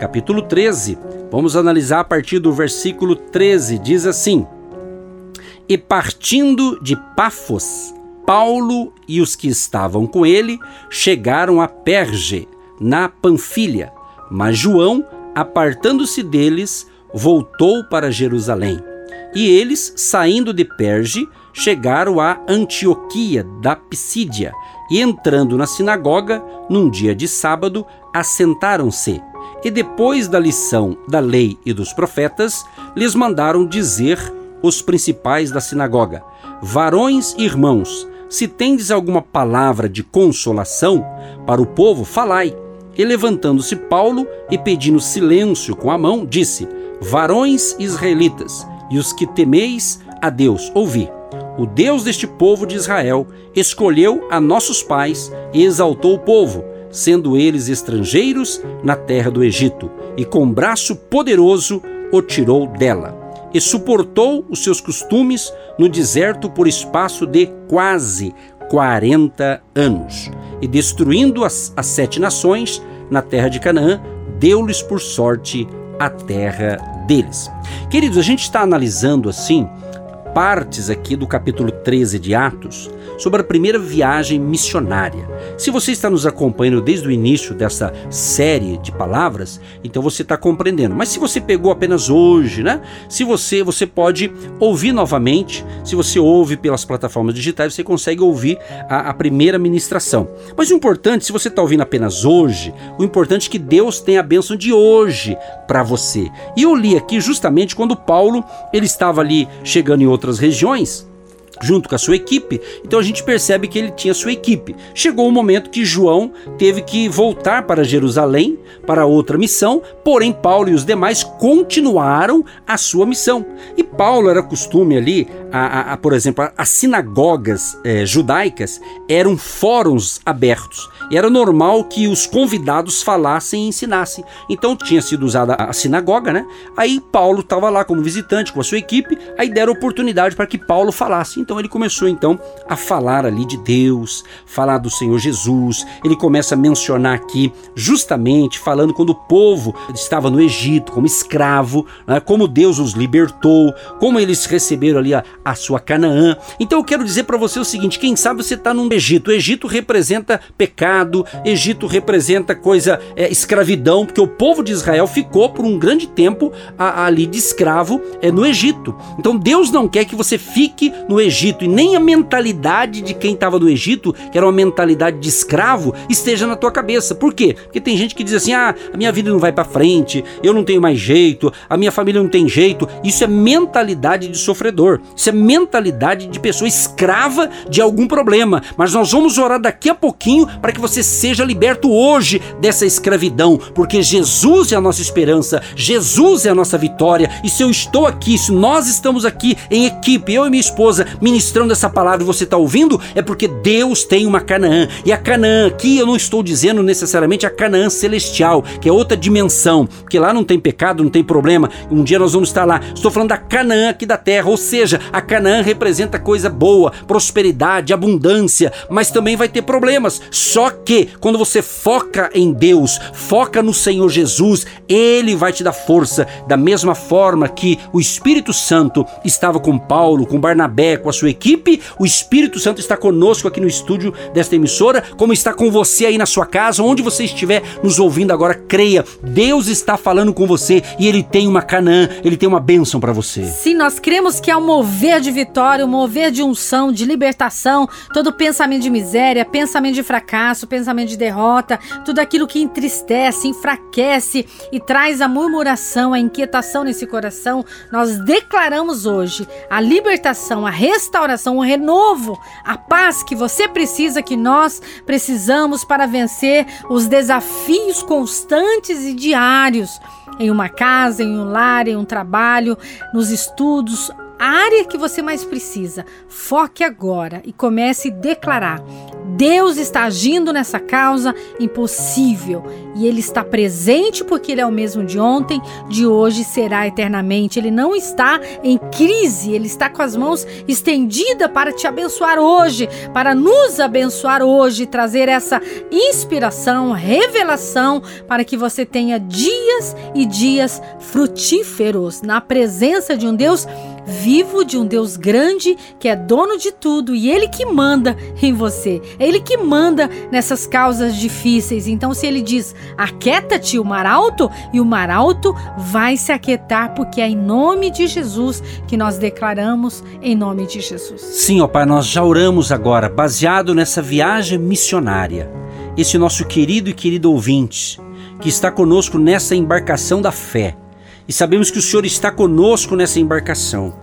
capítulo 13. Vamos analisar a partir do versículo 13. Diz assim: E partindo de Pafos, Paulo e os que estavam com ele chegaram a Perge, na Panfilha, mas João, apartando-se deles, voltou para Jerusalém. E eles, saindo de Perge, chegaram a Antioquia da Pisídia, e entrando na sinagoga, num dia de sábado, assentaram-se e depois da lição da lei e dos profetas, lhes mandaram dizer os principais da sinagoga: Varões e irmãos, se tendes alguma palavra de consolação para o povo, falai. E levantando-se Paulo e pedindo silêncio com a mão, disse: Varões israelitas, e os que temeis a Deus, ouvi. O Deus deste povo de Israel escolheu a nossos pais e exaltou o povo sendo eles estrangeiros na terra do Egito, e com braço poderoso o tirou dela, e suportou os seus costumes no deserto por espaço de quase quarenta anos, e destruindo as, as sete nações na terra de Canaã, deu-lhes por sorte a terra deles. Queridos, a gente está analisando assim partes aqui do capítulo 13 de Atos sobre a primeira viagem missionária. Se você está nos acompanhando desde o início dessa série de palavras, então você está compreendendo. Mas se você pegou apenas hoje, né? Se você você pode ouvir novamente. Se você ouve pelas plataformas digitais, você consegue ouvir a, a primeira ministração. Mas o importante, se você está ouvindo apenas hoje, o importante é que Deus tem a bênção de hoje para você. E eu li aqui justamente quando Paulo ele estava ali chegando em outras regiões junto com a sua equipe. Então a gente percebe que ele tinha sua equipe. Chegou o momento que João teve que voltar para Jerusalém para outra missão, porém Paulo e os demais continuaram a sua missão. E Paulo era costume ali, a, a, a por exemplo, as sinagogas eh, judaicas eram fóruns abertos. E era normal que os convidados falassem e ensinassem. Então tinha sido usada a sinagoga, né? Aí Paulo estava lá como visitante com a sua equipe, aí deram oportunidade para que Paulo falasse. Então ele começou então a falar ali de Deus, falar do Senhor Jesus. Ele começa a mencionar aqui justamente falando quando o povo estava no Egito como escravo, né? como Deus os libertou, como eles receberam ali a, a sua Canaã. Então eu quero dizer para você o seguinte: quem sabe você está no Egito. O Egito representa pecado, Egito representa coisa é, escravidão, porque o povo de Israel ficou por um grande tempo a, ali de escravo é, no Egito. Então Deus não quer que você fique no Egito Egito e nem a mentalidade de quem estava no Egito, que era uma mentalidade de escravo, esteja na tua cabeça. Por quê? Porque tem gente que diz assim: ah, a minha vida não vai para frente, eu não tenho mais jeito, a minha família não tem jeito. Isso é mentalidade de sofredor, isso é mentalidade de pessoa escrava de algum problema. Mas nós vamos orar daqui a pouquinho para que você seja liberto hoje dessa escravidão, porque Jesus é a nossa esperança, Jesus é a nossa vitória. E se eu estou aqui, se nós estamos aqui em equipe, eu e minha esposa, ministrando essa palavra e você está ouvindo, é porque Deus tem uma Canaã. E a Canaã aqui eu não estou dizendo necessariamente a Canaã celestial, que é outra dimensão, porque lá não tem pecado, não tem problema. Um dia nós vamos estar lá. Estou falando da Canaã aqui da terra, ou seja, a Canaã representa coisa boa, prosperidade, abundância, mas também vai ter problemas. Só que quando você foca em Deus, foca no Senhor Jesus, ele vai te dar força, da mesma forma que o Espírito Santo estava com Paulo, com Barnabé, com a sua equipe. O Espírito Santo está conosco aqui no estúdio desta emissora, como está com você aí na sua casa, onde você estiver nos ouvindo agora. Creia, Deus está falando com você e Ele tem uma Canaã, Ele tem uma bênção para você. Sim, nós cremos que é um mover de vitória, um mover de unção, de libertação, todo pensamento de miséria, pensamento de fracasso, pensamento de derrota, tudo aquilo que entristece, enfraquece e traz a murmuração, a inquietação nesse coração, nós declaramos hoje a libertação, a ressurreição restauração, um renovo, a paz que você precisa, que nós precisamos para vencer os desafios constantes e diários em uma casa, em um lar, em um trabalho, nos estudos, a área que você mais precisa. Foque agora e comece a declarar: Deus está agindo nessa causa impossível e Ele está presente porque Ele é o mesmo de ontem, de hoje será eternamente. Ele não está em crise, Ele está com as mãos estendidas para te abençoar hoje, para nos abençoar hoje, trazer essa inspiração, revelação para que você tenha dias e dias frutíferos na presença de um Deus vivo de um Deus grande que é dono de tudo e Ele que manda em você. É Ele que manda nessas causas difíceis. Então, se Ele diz, aquieta-te o mar alto, e o mar alto vai se aquietar, porque é em nome de Jesus que nós declaramos, em nome de Jesus. Sim, ó Pai, nós já oramos agora, baseado nessa viagem missionária. Esse nosso querido e querido ouvinte, que está conosco nessa embarcação da fé e sabemos que o Senhor está conosco nessa embarcação,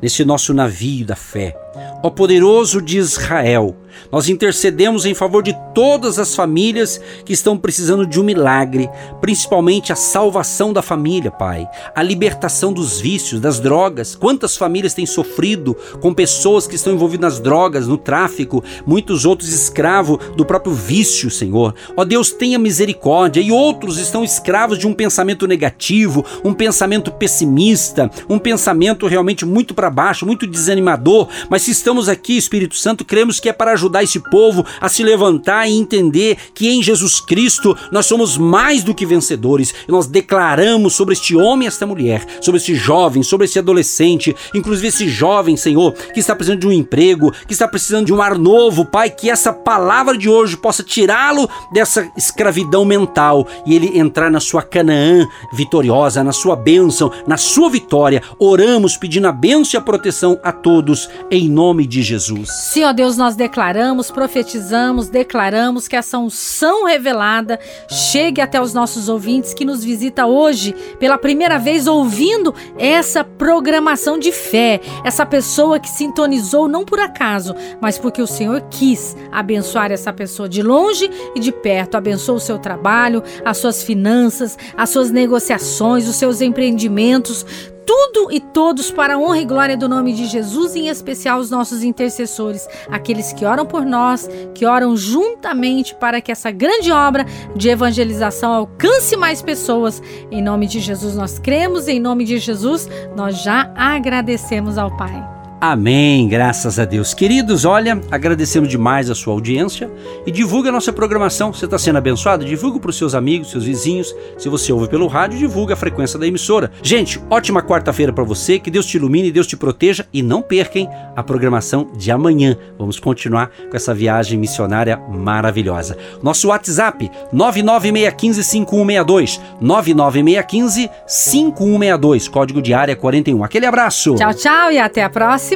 nesse nosso navio da fé. Ó poderoso de Israel, nós intercedemos em favor de todas as famílias que estão precisando de um milagre, principalmente a salvação da família, Pai, a libertação dos vícios, das drogas. Quantas famílias têm sofrido com pessoas que estão envolvidas nas drogas, no tráfico, muitos outros escravos do próprio vício, Senhor. Ó Deus, tenha misericórdia. E outros estão escravos de um pensamento negativo, um pensamento pessimista, um pensamento realmente muito para baixo, muito desanimador. Mas se estamos aqui, Espírito Santo, cremos que é para ajudar ajudar esse povo a se levantar e entender que em Jesus Cristo nós somos mais do que vencedores. E nós declaramos sobre este homem e esta mulher, sobre este jovem, sobre esse adolescente, inclusive esse jovem, Senhor, que está precisando de um emprego, que está precisando de um ar novo, Pai, que essa palavra de hoje possa tirá-lo dessa escravidão mental e ele entrar na sua Canaã vitoriosa, na sua bênção, na sua vitória. Oramos pedindo a bênção e a proteção a todos, em nome de Jesus. Ó Deus, nós declaramos declaramos, profetizamos, declaramos que essa unção revelada chegue até os nossos ouvintes que nos visita hoje pela primeira vez ouvindo essa programação de fé. Essa pessoa que sintonizou não por acaso, mas porque o Senhor quis abençoar essa pessoa de longe e de perto. Abençoa o seu trabalho, as suas finanças, as suas negociações, os seus empreendimentos tudo e todos para a honra e glória do nome de Jesus, em especial os nossos intercessores, aqueles que oram por nós, que oram juntamente para que essa grande obra de evangelização alcance mais pessoas. Em nome de Jesus nós cremos, em nome de Jesus nós já agradecemos ao Pai. Amém, graças a Deus. Queridos, olha, agradecemos demais a sua audiência e divulga a nossa programação. Você está sendo abençoado? Divulga para os seus amigos, seus vizinhos. Se você ouve pelo rádio, divulga a frequência da emissora. Gente, ótima quarta-feira para você. Que Deus te ilumine, Deus te proteja e não percam a programação de amanhã. Vamos continuar com essa viagem missionária maravilhosa. Nosso WhatsApp 996155162, 996155162, código de área 41. Aquele abraço. Tchau, tchau e até a próxima